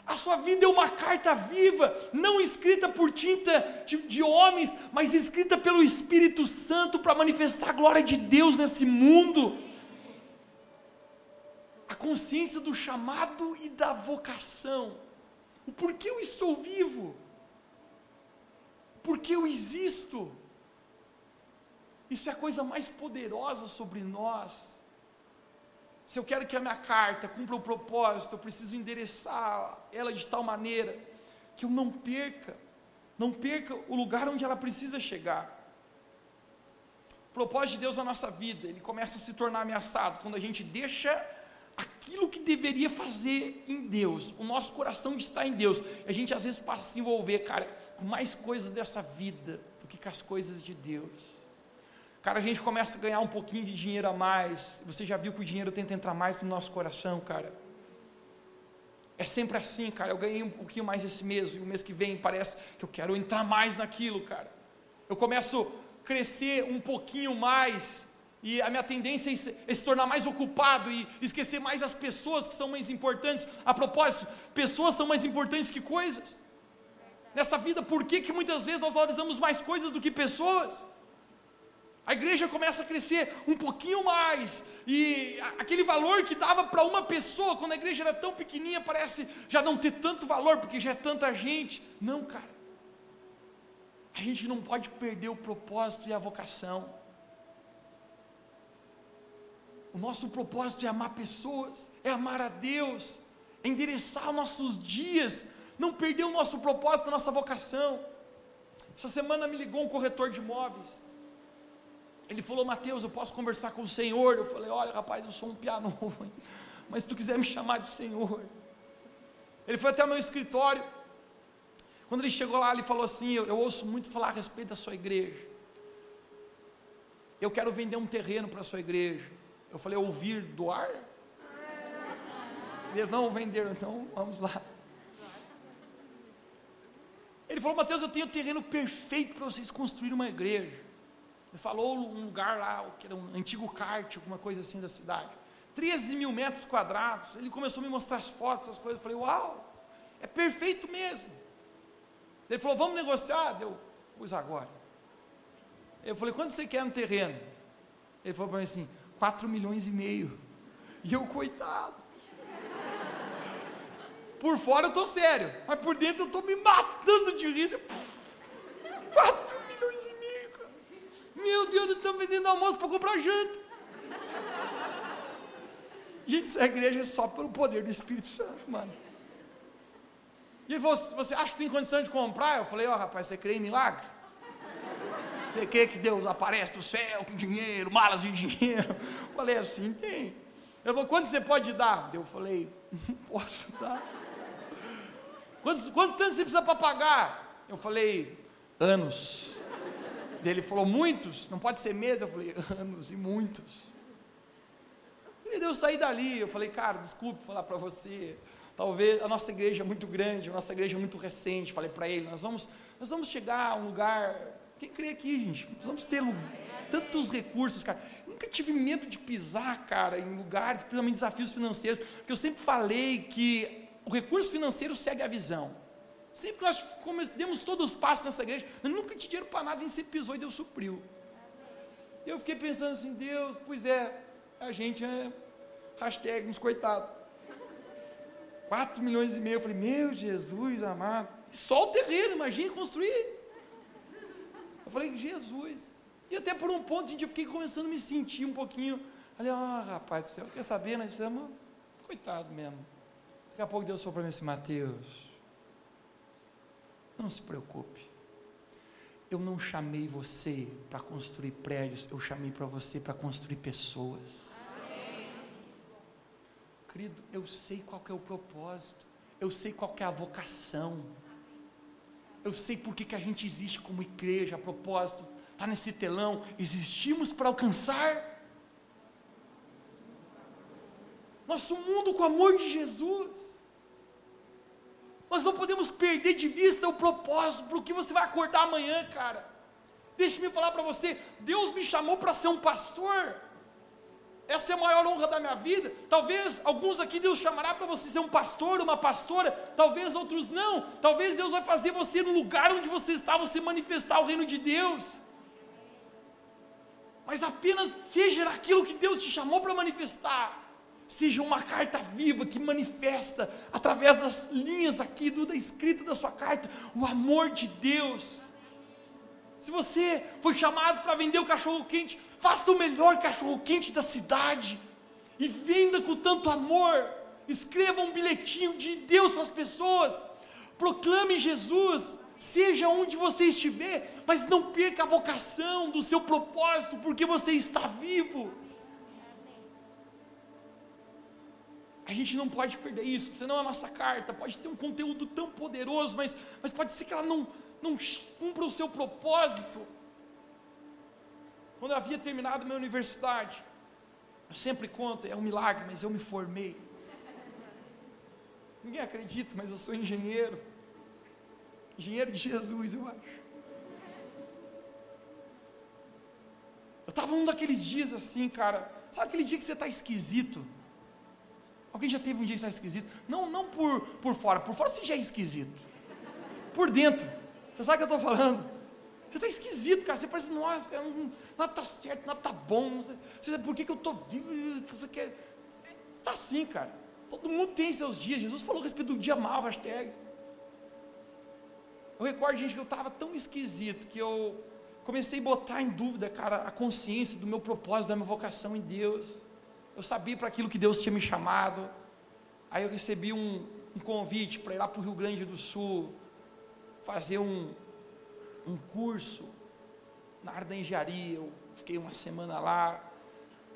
a sua vida é uma carta viva, não escrita por tinta de, de homens, mas escrita pelo Espírito Santo para manifestar a glória de Deus nesse mundo a consciência do chamado e da vocação. O porquê eu estou vivo? Porque eu existo? Isso é a coisa mais poderosa sobre nós. Se eu quero que a minha carta cumpra o propósito, eu preciso endereçar ela de tal maneira que eu não perca, não perca o lugar onde ela precisa chegar. O propósito de Deus na nossa vida, ele começa a se tornar ameaçado quando a gente deixa aquilo que deveria fazer em Deus, o nosso coração está em Deus, a gente às vezes passa a se envolver, cara, com mais coisas dessa vida do que com as coisas de Deus. Cara, a gente começa a ganhar um pouquinho de dinheiro a mais. Você já viu que o dinheiro tenta entrar mais no nosso coração, cara? É sempre assim, cara. Eu ganhei um pouquinho mais esse mês, e o mês que vem parece que eu quero entrar mais naquilo, cara. Eu começo a crescer um pouquinho mais E a minha tendência é se, é tornar mais ocupado e esquecer mais as pessoas que são mais importantes. A propósito, pessoas são mais importantes que coisas. Nessa vida, por que, que muitas vezes nós valorizamos mais coisas do que pessoas? A igreja começa a crescer um pouquinho mais, e aquele valor que dava para uma pessoa, quando a igreja era tão pequenininha, parece já não ter tanto valor, porque já é tanta gente. Não, cara. A gente não pode perder o propósito e a vocação. O nosso propósito é amar pessoas, é amar a Deus, é endereçar nossos dias, não perder o nosso propósito, a nossa vocação. Essa semana me ligou um corretor de imóveis ele falou, Mateus, eu posso conversar com o Senhor? Eu falei, olha rapaz, eu sou um piano novo, mas se tu quiser me chamar de Senhor. Ele foi até o meu escritório. Quando ele chegou lá, ele falou assim: eu, eu ouço muito falar a respeito da sua igreja. Eu quero vender um terreno para a sua igreja. Eu falei, ouvir doar? Ele não vender, então vamos lá. Ele falou, Mateus, eu tenho o terreno perfeito para vocês construírem uma igreja. Ele falou um lugar lá, que era um antigo kart, alguma coisa assim da cidade. 13 mil metros quadrados. Ele começou a me mostrar as fotos, as coisas. Eu falei, uau, é perfeito mesmo. Ele falou, vamos negociar? Eu, pois agora. Eu falei, quanto você quer no terreno? Ele falou para mim assim, 4 milhões e meio. E eu, coitado. Por fora eu estou sério, mas por dentro eu estou me matando de riso. 4 milhões e meio, cara. Meu Deus, eu estou vendendo almoço para comprar janta. Gente, essa igreja é só pelo poder do Espírito Santo, mano. E ele falou: Você acha que tem condição de comprar? Eu falei: Ó, oh, rapaz, você crê em milagre? Você crê que Deus aparece do céu com dinheiro, malas de dinheiro? Eu falei: Assim tem. Ele falou: Quanto você pode dar? Eu falei: Não posso dar. Quanto, quanto tempo você precisa para pagar? Eu falei: Anos. Ele falou, muitos? Não pode ser meses? Eu falei, anos e muitos. Ele deu sair dali. Eu falei, cara, desculpe falar para você. Talvez a nossa igreja é muito grande, a nossa igreja é muito recente. Falei para ele, nós vamos, nós vamos chegar a um lugar. Quem crê aqui, gente? Nós vamos ter tantos recursos, cara. nunca tive medo de pisar, cara, em lugares, principalmente desafios financeiros, porque eu sempre falei que o recurso financeiro segue a visão. Sempre que nós demos todos os passos nessa igreja, nunca tinha dinheiro para nada, a gente sempre pisou e Deus supriu. Eu fiquei pensando assim, Deus, pois é, a gente é hashtag uns coitados. 4 milhões e meio, eu falei, meu Jesus amado, só o terreno, imagine construir. Eu falei, Jesus. E até por um ponto, gente, eu fiquei começando a me sentir um pouquinho. Falei, ah, oh, rapaz do céu, quer saber? Nós estamos, coitado mesmo. Daqui a pouco Deus falou para mim assim, Mateus, não se preocupe. Eu não chamei você para construir prédios, eu chamei para você para construir pessoas. Querido, eu sei qual é o propósito, eu sei qual é a vocação, eu sei por que, que a gente existe como igreja, a propósito, está nesse telão, existimos para alcançar nosso mundo com o amor de Jesus. Nós não podemos perder de vista o propósito, para o que você vai acordar amanhã, cara. Deixe-me falar para você: Deus me chamou para ser um pastor. Essa é a maior honra da minha vida. Talvez alguns aqui Deus chamará para você ser um pastor, uma pastora, talvez outros não. Talvez Deus vai fazer você no lugar onde você está, você manifestar o reino de Deus. Mas apenas seja aquilo que Deus te chamou para manifestar seja uma carta viva que manifesta, através das linhas aqui do, da escrita da sua carta, o amor de Deus. Se você foi chamado para vender o cachorro quente, faça o melhor cachorro quente da cidade e venda com tanto amor. Escreva um bilhetinho de Deus para as pessoas. Proclame Jesus, seja onde você estiver, mas não perca a vocação do seu propósito, porque você está vivo. A gente não pode perder isso, senão a nossa carta pode ter um conteúdo tão poderoso, mas, mas pode ser que ela não, não cumpra o seu propósito. Quando eu havia terminado minha universidade, eu sempre conto, é um milagre, mas eu me formei. Ninguém acredita, mas eu sou engenheiro. Engenheiro de Jesus, eu acho. Eu estava um daqueles dias assim, cara. Sabe aquele dia que você está esquisito? Alguém já teve um dia que está esquisito? Não, não por, por fora, por fora você já é esquisito. Por dentro. Você sabe o que eu estou falando? Você está esquisito, cara. Você parece, nossa, cara, nada está certo, nada está bom. Você sabe por que, que eu estou vivo? Você quer. Está assim, cara. Todo mundo tem seus dias. Jesus falou a respeito do dia mal, hashtag. Eu recordo, gente, que eu estava tão esquisito que eu comecei a botar em dúvida, cara, a consciência do meu propósito, da minha vocação em Deus. Eu sabia para aquilo que Deus tinha me chamado. Aí eu recebi um, um convite para ir lá para o Rio Grande do Sul, fazer um, um curso na área da engenharia. Eu fiquei uma semana lá.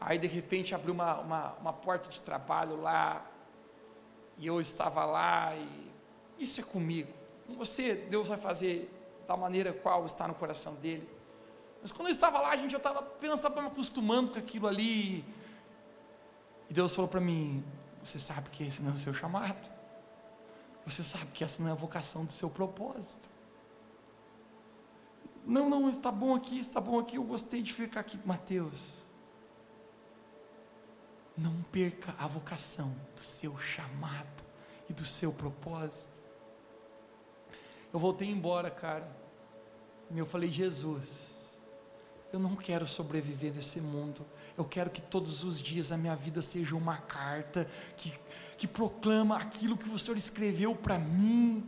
Aí de repente abriu uma, uma, uma porta de trabalho lá. E eu estava lá e isso é comigo. Com você, Deus vai fazer da maneira qual está no coração dele. Mas quando eu estava lá, gente, eu estava apenas estava me acostumando com aquilo ali. E Deus falou para mim: Você sabe que esse não é o seu chamado. Você sabe que essa não é a vocação do seu propósito. Não, não, está bom aqui, está bom aqui, eu gostei de ficar aqui. Mateus, não perca a vocação do seu chamado e do seu propósito. Eu voltei embora, cara. E eu falei, Jesus, eu não quero sobreviver nesse mundo. Eu quero que todos os dias a minha vida seja uma carta que, que proclama aquilo que o Senhor escreveu para mim.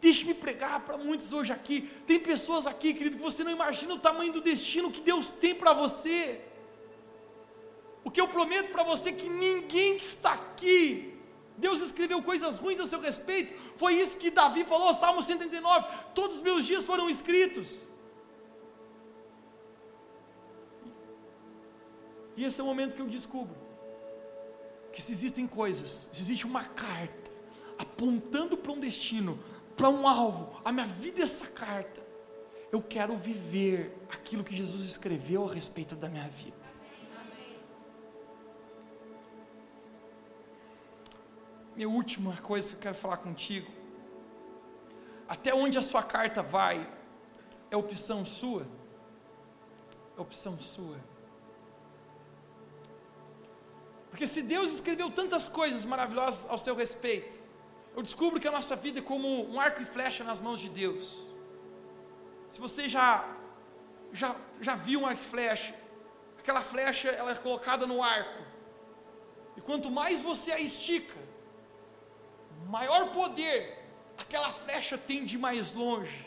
Deixe-me pregar para muitos hoje aqui. Tem pessoas aqui, querido, que você não imagina o tamanho do destino que Deus tem para você. O que eu prometo para você é que ninguém que está aqui, Deus escreveu coisas ruins a seu respeito. Foi isso que Davi falou, Salmo 139. Todos os meus dias foram escritos. E esse é o momento que eu descubro que se existem coisas, se existe uma carta apontando para um destino, para um alvo, a minha vida é essa carta. Eu quero viver aquilo que Jesus escreveu a respeito da minha vida. Minha última coisa que eu quero falar contigo. Até onde a sua carta vai é opção sua. É opção sua. Porque se Deus escreveu tantas coisas maravilhosas ao seu respeito, eu descubro que a nossa vida é como um arco e flecha nas mãos de Deus. Se você já já, já viu um arco e flecha, aquela flecha ela é colocada no arco. E quanto mais você a estica, maior poder aquela flecha tem de mais longe.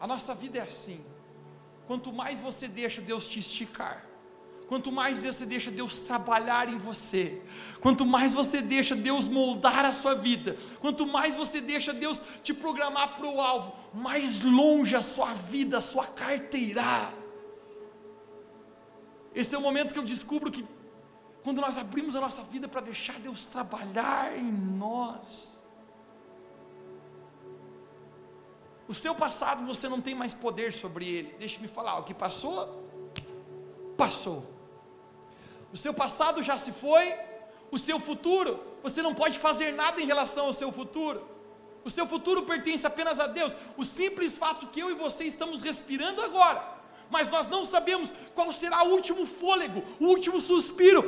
A nossa vida é assim. Quanto mais você deixa Deus te esticar, Quanto mais você deixa Deus trabalhar em você, quanto mais você deixa Deus moldar a sua vida, quanto mais você deixa Deus te programar para o alvo, mais longe a sua vida, a sua carta irá. Esse é o momento que eu descubro que, quando nós abrimos a nossa vida para deixar Deus trabalhar em nós, o seu passado você não tem mais poder sobre ele. Deixe-me falar, o que passou, passou. O seu passado já se foi, o seu futuro, você não pode fazer nada em relação ao seu futuro. O seu futuro pertence apenas a Deus. O simples fato que eu e você estamos respirando agora, mas nós não sabemos qual será o último fôlego, o último suspiro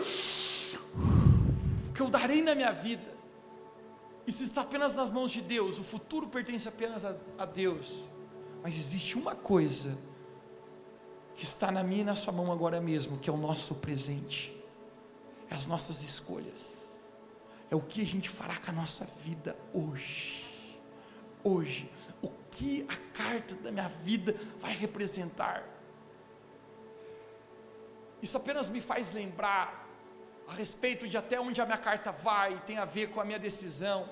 que eu darei na minha vida. Isso está apenas nas mãos de Deus. O futuro pertence apenas a, a Deus. Mas existe uma coisa que está na minha e na sua mão agora mesmo, que é o nosso presente, é as nossas escolhas, é o que a gente fará com a nossa vida hoje. Hoje, o que a carta da minha vida vai representar. Isso apenas me faz lembrar a respeito de até onde a minha carta vai, tem a ver com a minha decisão.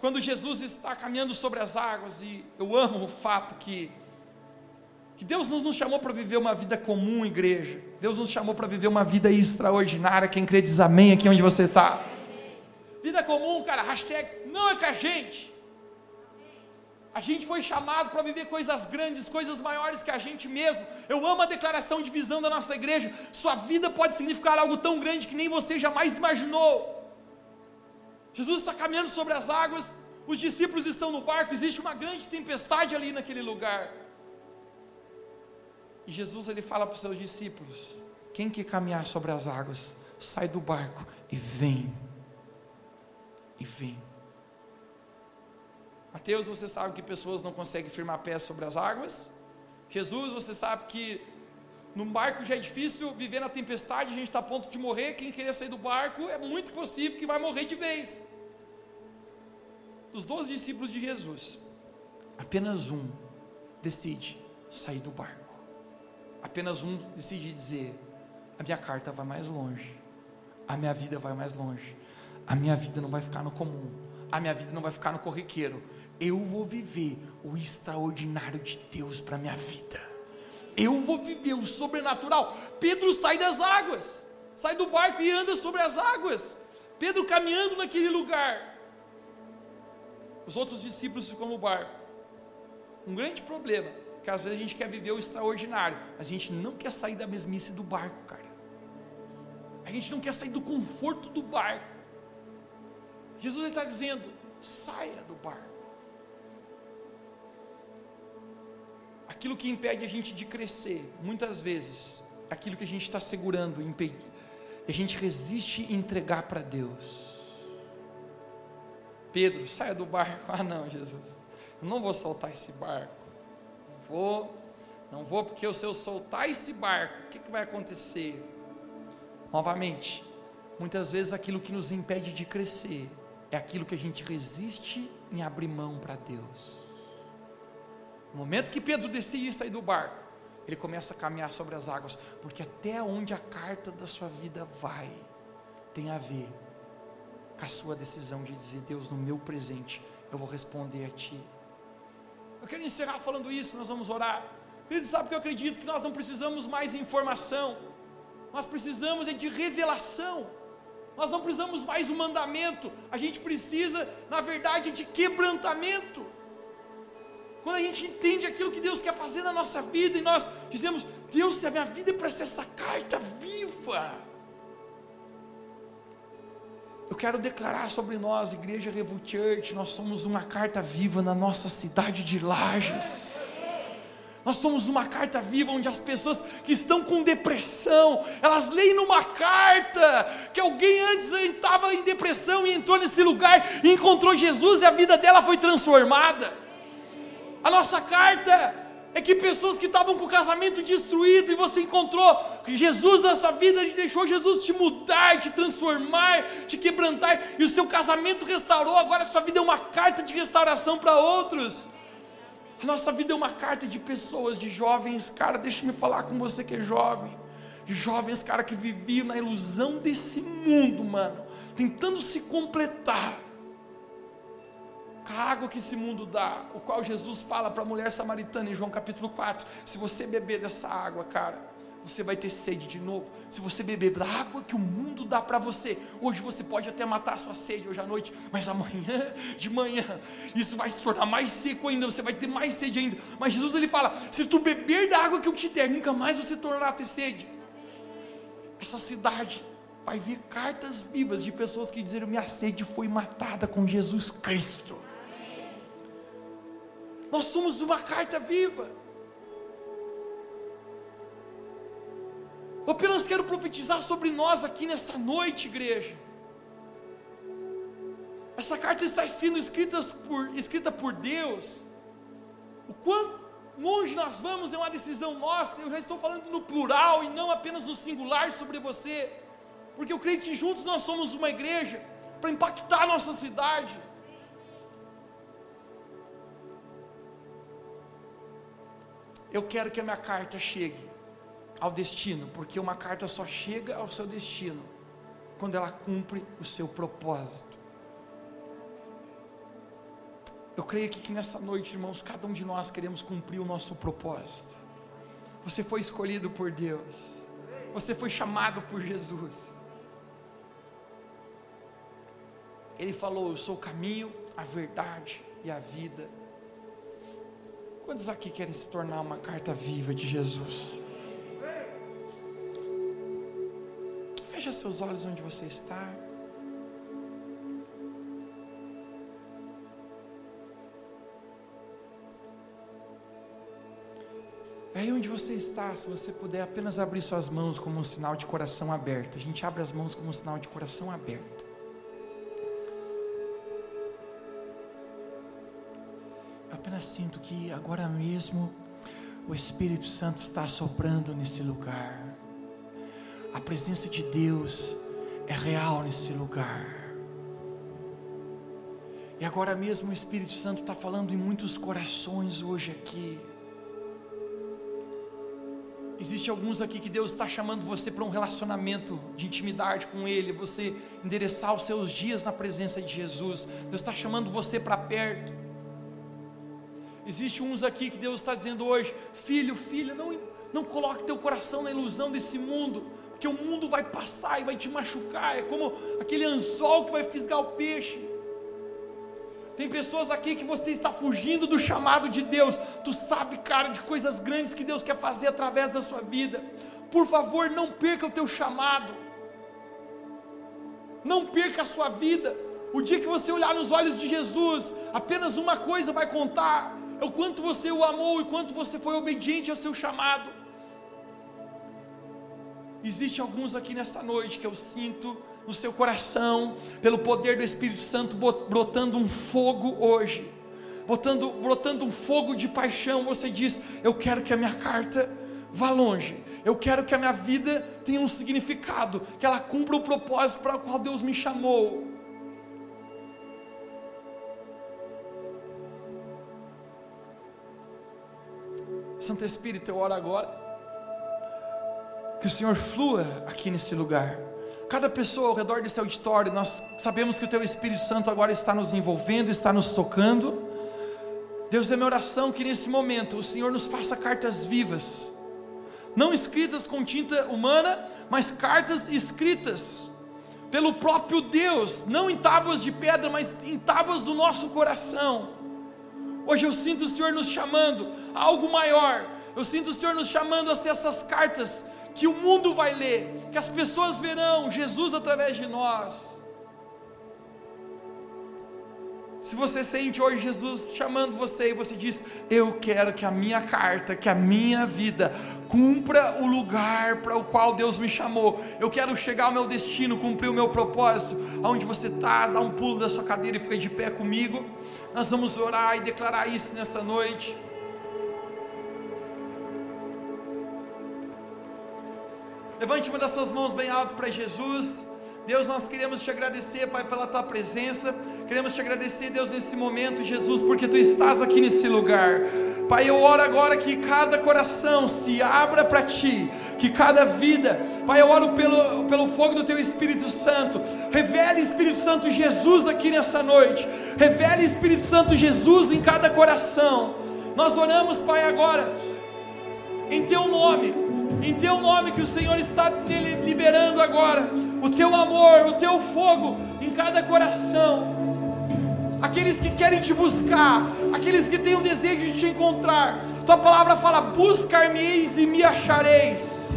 Quando Jesus está caminhando sobre as águas, e eu amo o fato que que Deus não nos chamou para viver uma vida comum, igreja. Deus nos chamou para viver uma vida extraordinária. Quem crê diz amém aqui onde você está. Vida comum, cara, hashtag não é com a gente. A gente foi chamado para viver coisas grandes, coisas maiores que a gente mesmo. Eu amo a declaração de visão da nossa igreja. Sua vida pode significar algo tão grande que nem você jamais imaginou. Jesus está caminhando sobre as águas, Os discípulos estão no barco, existe uma grande tempestade ali naquele lugar. E Jesus ele fala para os seus discípulos: quem quer caminhar sobre as águas, sai do barco e vem. E vem. Mateus, você sabe que pessoas não conseguem firmar pés sobre as águas. Jesus, você sabe que num barco já é difícil viver na tempestade, a gente está a ponto de morrer. Quem querer sair do barco é muito possível que vai morrer de vez. Dos doze discípulos de Jesus, apenas um decide sair do barco. Apenas um decide dizer: a minha carta vai mais longe, a minha vida vai mais longe, a minha vida não vai ficar no comum, a minha vida não vai ficar no corriqueiro. Eu vou viver o extraordinário de Deus para a minha vida. Eu vou viver o sobrenatural. Pedro sai das águas, sai do barco e anda sobre as águas. Pedro caminhando naquele lugar. Os outros discípulos ficam no barco. Um grande problema porque às vezes a gente quer viver o extraordinário, a gente não quer sair da mesmice do barco, cara. A gente não quer sair do conforto do barco. Jesus está dizendo: saia do barco. Aquilo que impede a gente de crescer, muitas vezes, aquilo que a gente está segurando, impede, a gente resiste entregar para Deus. Pedro, saia do barco. <laughs> Ah, não, Jesus, eu não vou soltar esse barco vou, não vou, porque se eu soltar esse barco, o que, que vai acontecer? Novamente, muitas vezes aquilo que nos impede de crescer é aquilo que a gente resiste em abrir mão para Deus. No momento que Pedro decide sair do barco, ele começa a caminhar sobre as águas, porque até onde a carta da sua vida vai, tem a ver com a sua decisão de dizer: Deus, no meu presente, eu vou responder a Ti. Eu quero encerrar falando isso, nós vamos orar. Querido, sabe que eu acredito que nós não precisamos mais de informação, nós precisamos é de revelação. Nós não precisamos mais um mandamento, a gente precisa, na verdade, de quebrantamento. Quando a gente entende aquilo que Deus quer fazer na nossa vida e nós dizemos: Deus, se a minha vida é para ser essa carta viva, quero declarar sobre nós, Igreja Revo Church, nós somos uma carta viva na nossa cidade de Lages. Nós somos uma carta viva onde as pessoas que estão com depressão, elas leem numa carta que alguém antes estava em depressão e entrou nesse lugar e encontrou Jesus e a vida dela foi transformada. A nossa carta é que pessoas que estavam com o casamento destruído e você encontrou Jesus na sua vida, deixou Jesus te mudar, te transformar, te quebrantar, e o seu casamento restaurou, agora a sua vida é uma carta de restauração para outros. A nossa vida é uma carta de pessoas, de jovens, cara, deixa me falar com você que é jovem, jovens, cara, que viviam na ilusão desse mundo, mano, tentando se completar a água que esse mundo dá, o qual Jesus fala para a mulher samaritana em João capítulo 4: se você beber dessa água, cara, você vai ter sede de novo. Se você beber da água que o mundo dá para você, hoje você pode até matar a sua sede hoje à noite, mas amanhã <laughs> de manhã isso vai se tornar mais seco ainda, você vai ter mais sede ainda. Mas Jesus ele fala: se tu beber da água que eu te der, nunca mais você tornará a ter sede. Essa cidade vai ver cartas vivas de pessoas que dizeram: minha sede foi matada com Jesus Cristo. Nós somos uma carta viva. Eu apenas quero profetizar sobre nós aqui nessa noite, igreja. Essa carta está sendo escrita por, escrita por Deus. O quanto longe nós vamos é uma decisão nossa. Eu já estou falando no plural e não apenas no singular sobre você. Porque eu creio que juntos nós somos uma igreja para impactar a nossa cidade. Eu quero que a minha carta chegue ao destino, porque uma carta só chega ao seu destino quando ela cumpre o seu propósito. Eu creio que, que nessa noite, irmãos, cada um de nós queremos cumprir o nosso propósito. Você foi escolhido por Deus, você foi chamado por Jesus. Ele falou: Eu sou o caminho, a verdade e a vida. Quantos aqui querem se tornar uma carta viva de Jesus? Feche seus olhos onde você está. Aí onde você está, se você puder apenas abrir suas mãos como um sinal de coração aberto. A gente abre as mãos como um sinal de coração aberto. Sinto que agora mesmo o Espírito Santo está soprando nesse lugar. A presença de Deus é real nesse lugar. E agora mesmo o Espírito Santo está falando em muitos corações hoje aqui. Existe alguns aqui que Deus está chamando você para um relacionamento de intimidade com Ele, você endereçar os seus dias na presença de Jesus. Deus está chamando você para perto. Existe uns aqui que Deus está dizendo hoje, filho, filha, não, não coloque teu coração na ilusão desse mundo, porque o mundo vai passar e vai te machucar. É como aquele anzol que vai fisgar o peixe. Tem pessoas aqui que você está fugindo do chamado de Deus. Tu sabe, cara, de coisas grandes que Deus quer fazer através da sua vida. Por favor, não perca o teu chamado. Não perca a sua vida. O dia que você olhar nos olhos de Jesus, apenas uma coisa vai contar: o quanto você o amou e quanto você foi obediente ao seu chamado. Existe alguns aqui nessa noite que eu sinto no seu coração, pelo poder do Espírito Santo, brotando um fogo hoje, botando, brotando um fogo de paixão. Você diz: Eu quero que a minha carta vá longe, eu quero que a minha vida tenha um significado, que ela cumpra o propósito para o qual Deus me chamou. Santo Espírito, eu oro agora. Que o Senhor flua aqui nesse lugar cada pessoa ao redor desse auditório, nós sabemos que o Teu Espírito Santo agora está nos envolvendo, está nos tocando. Deus, é minha oração que nesse momento o Senhor nos faça cartas vivas, não escritas com tinta humana, mas cartas escritas pelo próprio Deus, não em tábuas de pedra, mas em tábuas do nosso coração. Hoje eu sinto o Senhor nos chamando a algo maior, eu sinto o Senhor nos chamando a ser essas cartas que o mundo vai ler, que as pessoas verão Jesus através de nós. Se você sente hoje Jesus chamando você e você diz: Eu quero que a minha carta, que a minha vida cumpra o lugar para o qual Deus me chamou. Eu quero chegar ao meu destino, cumprir o meu propósito. Aonde você está, dá um pulo da sua cadeira e fica de pé comigo. Nós vamos orar e declarar isso nessa noite. Levante uma das suas mãos bem alto para Jesus. Deus, nós queremos te agradecer, Pai, pela tua presença. Queremos te agradecer, Deus, nesse momento, Jesus, porque tu estás aqui nesse lugar. Pai, eu oro agora que cada coração se abra para ti, que cada vida, Pai, eu oro pelo, pelo fogo do teu Espírito Santo. Revele, Espírito Santo, Jesus aqui nessa noite. Revele, Espírito Santo, Jesus em cada coração. Nós oramos, Pai, agora, em teu nome em teu nome que o Senhor está liberando agora, o teu amor, o teu fogo em cada coração. Aqueles que querem te buscar, aqueles que têm o desejo de te encontrar. Tua palavra fala: buscar-me-eis e me achareis.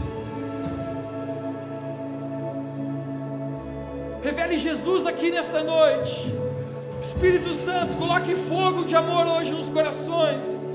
Revele Jesus aqui nessa noite. Espírito Santo, coloque fogo de amor hoje nos corações.